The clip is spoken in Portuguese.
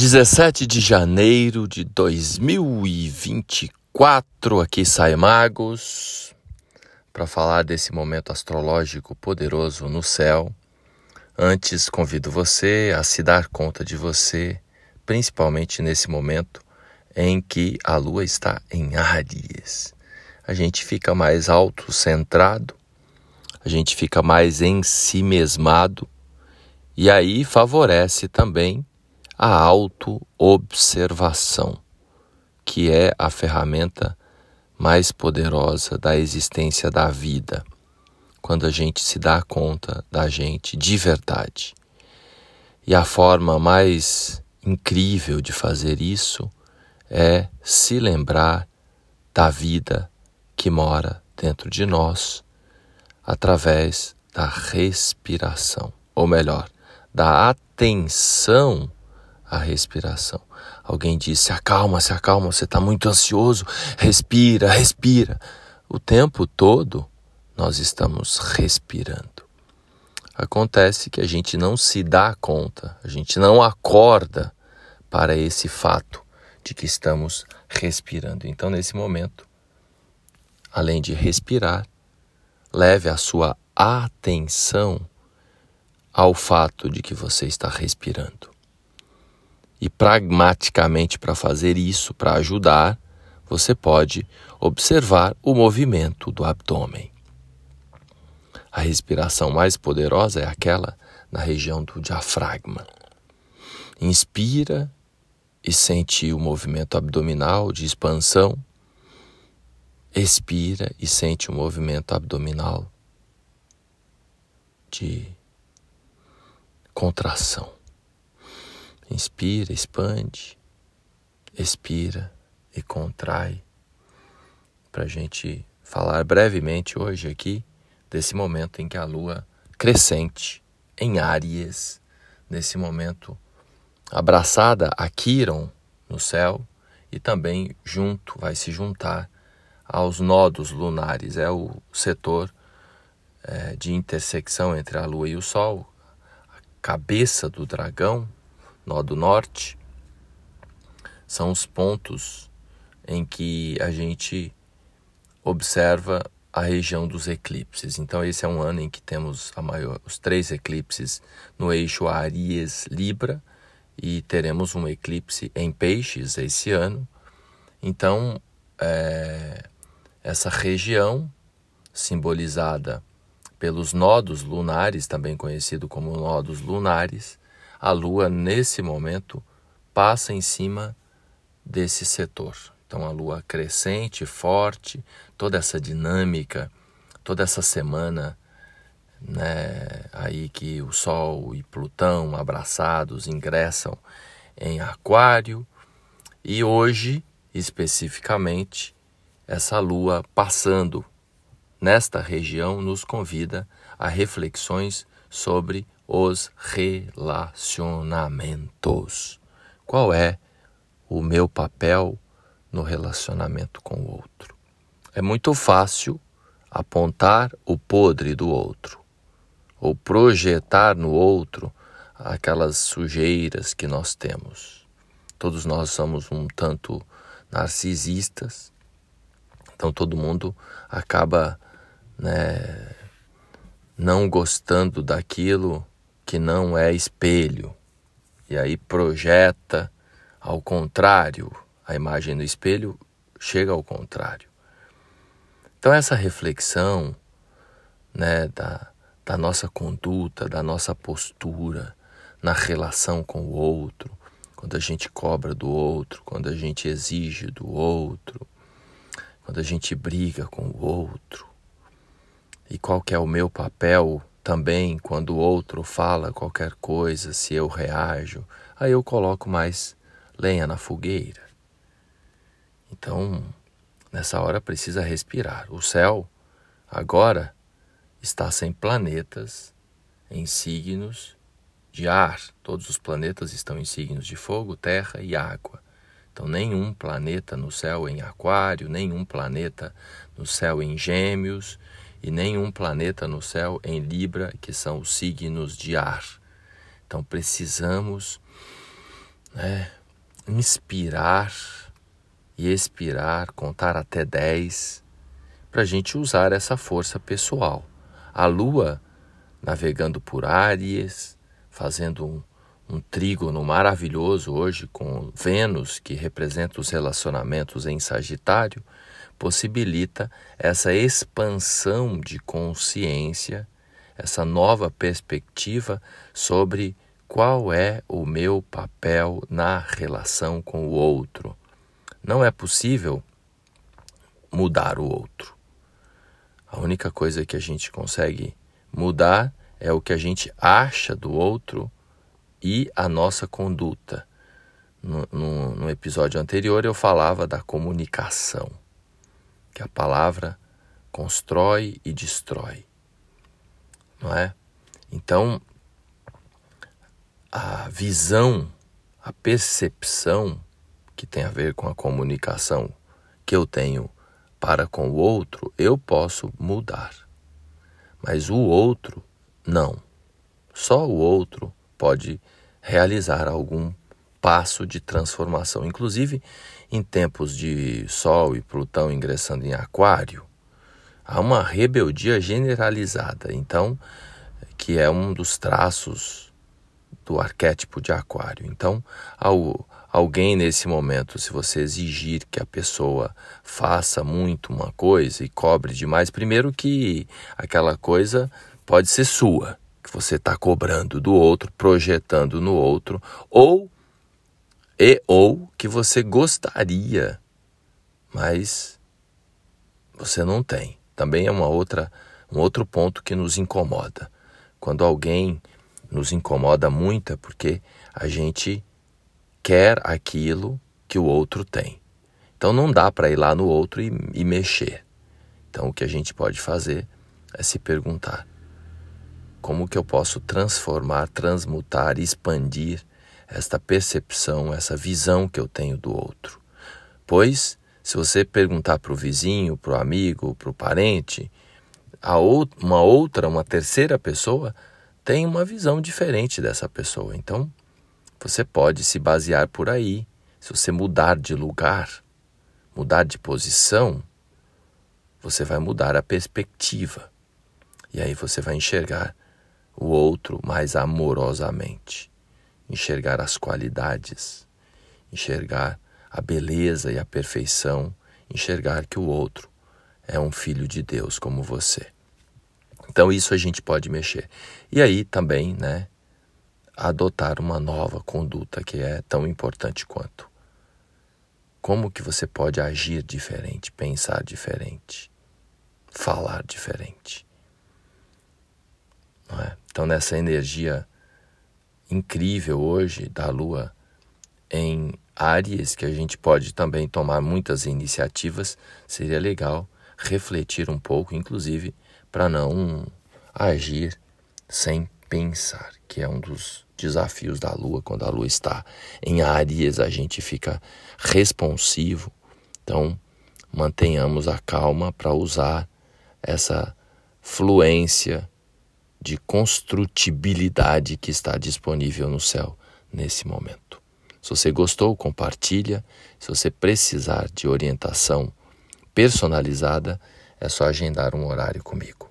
17 de janeiro de 2024, aqui sai Magos para falar desse momento astrológico poderoso no céu. Antes, convido você a se dar conta de você, principalmente nesse momento em que a lua está em Áries. A gente fica mais autocentrado, a gente fica mais em si mesmado, e aí favorece também a autoobservação, que é a ferramenta mais poderosa da existência da vida, quando a gente se dá conta da gente de verdade. E a forma mais incrível de fazer isso é se lembrar da vida que mora dentro de nós através da respiração, ou melhor, da atenção a respiração. Alguém disse: se acalma, se acalma, você está muito ansioso, respira, respira. O tempo todo nós estamos respirando. Acontece que a gente não se dá conta, a gente não acorda para esse fato de que estamos respirando. Então, nesse momento, além de respirar, leve a sua atenção ao fato de que você está respirando. E pragmaticamente, para fazer isso, para ajudar, você pode observar o movimento do abdômen. A respiração mais poderosa é aquela na região do diafragma. Inspira e sente o movimento abdominal de expansão. Expira e sente o movimento abdominal de contração. Inspira, expande, expira e contrai. Para a gente falar brevemente hoje aqui desse momento em que a lua crescente em Áries, nesse momento abraçada a Quiron no céu e também junto, vai se juntar aos nodos lunares. É o setor é, de intersecção entre a lua e o sol, a cabeça do dragão, nó do norte, são os pontos em que a gente observa a região dos eclipses. Então esse é um ano em que temos maior, os três eclipses no eixo Aries Libra e teremos um eclipse em Peixes esse ano. Então é, essa região simbolizada pelos nodos lunares, também conhecido como nodos lunares, a Lua, nesse momento, passa em cima desse setor. Então, a Lua crescente, forte, toda essa dinâmica, toda essa semana, né, aí que o Sol e Plutão abraçados ingressam em Aquário, e hoje, especificamente, essa Lua passando nesta região nos convida a reflexões sobre os relacionamentos. Qual é o meu papel no relacionamento com o outro? É muito fácil apontar o podre do outro ou projetar no outro aquelas sujeiras que nós temos. Todos nós somos um tanto narcisistas, então todo mundo acaba né, não gostando daquilo que não é espelho, e aí projeta ao contrário, a imagem no espelho chega ao contrário. Então, essa reflexão né, da, da nossa conduta, da nossa postura na relação com o outro, quando a gente cobra do outro, quando a gente exige do outro, quando a gente briga com o outro, e qual que é o meu papel também, quando o outro fala qualquer coisa, se eu reajo, aí eu coloco mais lenha na fogueira. Então, nessa hora precisa respirar. O céu agora está sem planetas em signos de ar. Todos os planetas estão em signos de fogo, terra e água. Então, nenhum planeta no céu em Aquário, nenhum planeta no céu em Gêmeos e nenhum planeta no céu em Libra, que são os signos de ar. Então precisamos né, inspirar e expirar, contar até 10, para a gente usar essa força pessoal. A Lua navegando por Áries, fazendo um, um trígono maravilhoso hoje com Vênus, que representa os relacionamentos em Sagitário, possibilita essa expansão de consciência, essa nova perspectiva sobre qual é o meu papel na relação com o outro. Não é possível mudar o outro. A única coisa que a gente consegue mudar é o que a gente acha do outro e a nossa conduta. No, no, no, episódio anterior eu falava da comunicação, que a palavra constrói e destrói, não é? Então, a visão, a percepção que tem a ver com a comunicação que eu tenho para com o outro, eu posso mudar. Mas o outro, não. Só o outro pode realizar algum passo de transformação. Inclusive, em tempos de Sol e Plutão ingressando em Aquário, há uma rebeldia generalizada. Então, que é um dos traços do arquétipo de Aquário. Então, ao, alguém nesse momento, se você exigir que a pessoa faça muito uma coisa e cobre demais, primeiro que aquela coisa pode ser sua que você está cobrando do outro, projetando no outro, ou e ou que você gostaria, mas você não tem. Também é uma outra um outro ponto que nos incomoda. Quando alguém nos incomoda muito é porque a gente quer aquilo que o outro tem. Então não dá para ir lá no outro e, e mexer. Então o que a gente pode fazer é se perguntar: como que eu posso transformar, transmutar, expandir esta percepção, essa visão que eu tenho do outro? Pois, se você perguntar para o vizinho, para o amigo, para o parente, a ou uma outra, uma terceira pessoa tem uma visão diferente dessa pessoa. Então, você pode se basear por aí. Se você mudar de lugar, mudar de posição, você vai mudar a perspectiva. E aí você vai enxergar o outro mais amorosamente, enxergar as qualidades, enxergar a beleza e a perfeição, enxergar que o outro é um filho de Deus como você. Então isso a gente pode mexer. E aí também, né, adotar uma nova conduta que é tão importante quanto. Como que você pode agir diferente, pensar diferente, falar diferente? É? Então, nessa energia incrível hoje da Lua em Áries, que a gente pode também tomar muitas iniciativas, seria legal refletir um pouco, inclusive, para não agir sem pensar, que é um dos desafios da Lua. Quando a Lua está em Áries, a gente fica responsivo. Então, mantenhamos a calma para usar essa fluência de construtibilidade que está disponível no céu nesse momento. Se você gostou, compartilha. Se você precisar de orientação personalizada, é só agendar um horário comigo.